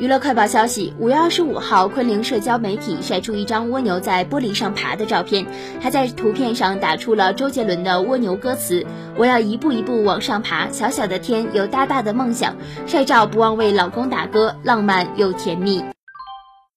娱乐快报消息五月二十五号昆凌社交媒体晒出一张蜗牛在玻璃上爬的照片还在图片上打出了周杰伦的蜗牛歌词我要一步一步往上爬小小的天有大大的梦想晒照不忘为老公打歌浪漫又甜蜜。